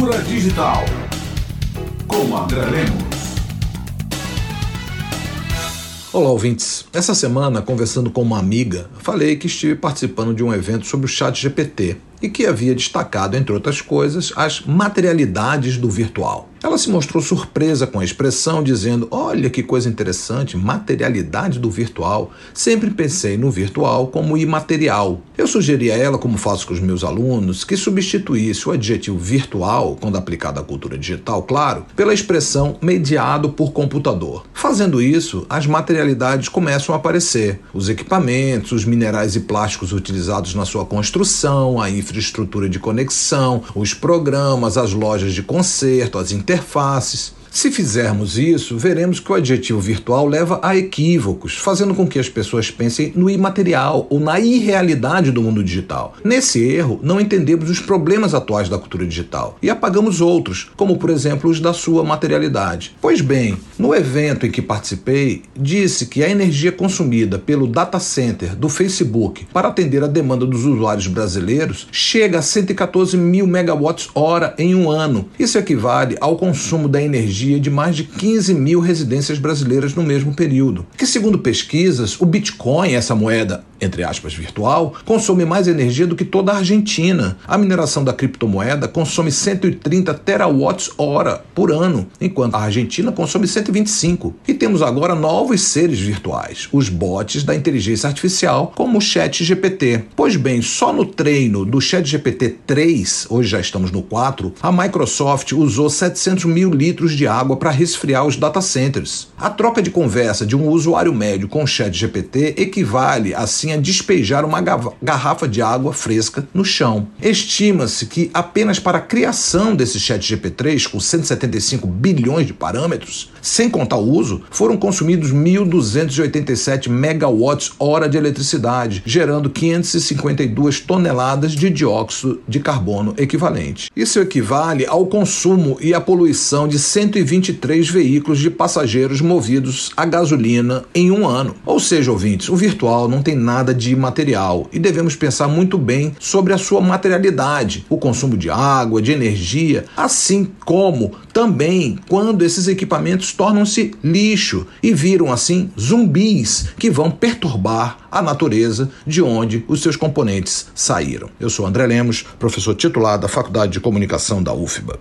Cultura Digital com André Lemos. Olá, ouvintes. Essa semana, conversando com uma amiga, falei que estive participando de um evento sobre o Chat GPT e que havia destacado, entre outras coisas, as materialidades do virtual. Ela se mostrou surpresa com a expressão, dizendo: Olha que coisa interessante, materialidade do virtual. Sempre pensei no virtual como imaterial. Eu sugeri a ela, como faço com os meus alunos, que substituísse o adjetivo virtual, quando aplicado à cultura digital, claro, pela expressão mediado por computador. Fazendo isso, as materialidades começam a aparecer: os equipamentos, os minerais e plásticos utilizados na sua construção, a infraestrutura de conexão, os programas, as lojas de conserto, as interfaces. Se fizermos isso, veremos que o adjetivo virtual leva a equívocos, fazendo com que as pessoas pensem no imaterial ou na irrealidade do mundo digital. Nesse erro, não entendemos os problemas atuais da cultura digital e apagamos outros, como por exemplo os da sua materialidade. Pois bem, no evento em que participei, disse que a energia consumida pelo data center do Facebook para atender a demanda dos usuários brasileiros chega a 114 mil megawatts-hora em um ano. Isso equivale ao consumo da energia energia de mais de 15 mil residências brasileiras no mesmo período. Que, segundo pesquisas, o Bitcoin, essa moeda, entre aspas, virtual, consome mais energia do que toda a Argentina. A mineração da criptomoeda consome 130 terawatts-hora por ano, enquanto a Argentina consome 125. E temos agora novos seres virtuais, os bots da inteligência artificial, como o Chat GPT. Pois bem, só no treino do Chat GPT 3, hoje já estamos no 4, a Microsoft usou 700 mil litros de água para resfriar os data centers. A troca de conversa de um usuário médio com o chat GPT equivale, assim, a despejar uma garrafa de água fresca no chão. Estima-se que apenas para a criação desse chat GPT-3, com 175 bilhões de parâmetros, sem contar o uso, foram consumidos 1.287 megawatts-hora de eletricidade, gerando 552 toneladas de dióxido de carbono equivalente. Isso equivale ao consumo e à poluição de 120 123 veículos de passageiros movidos a gasolina em um ano. Ou seja, ouvintes, o virtual não tem nada de imaterial e devemos pensar muito bem sobre a sua materialidade, o consumo de água, de energia, assim como também quando esses equipamentos tornam-se lixo e viram assim zumbis que vão perturbar a natureza de onde os seus componentes saíram. Eu sou André Lemos, professor titular da Faculdade de Comunicação da UFBA.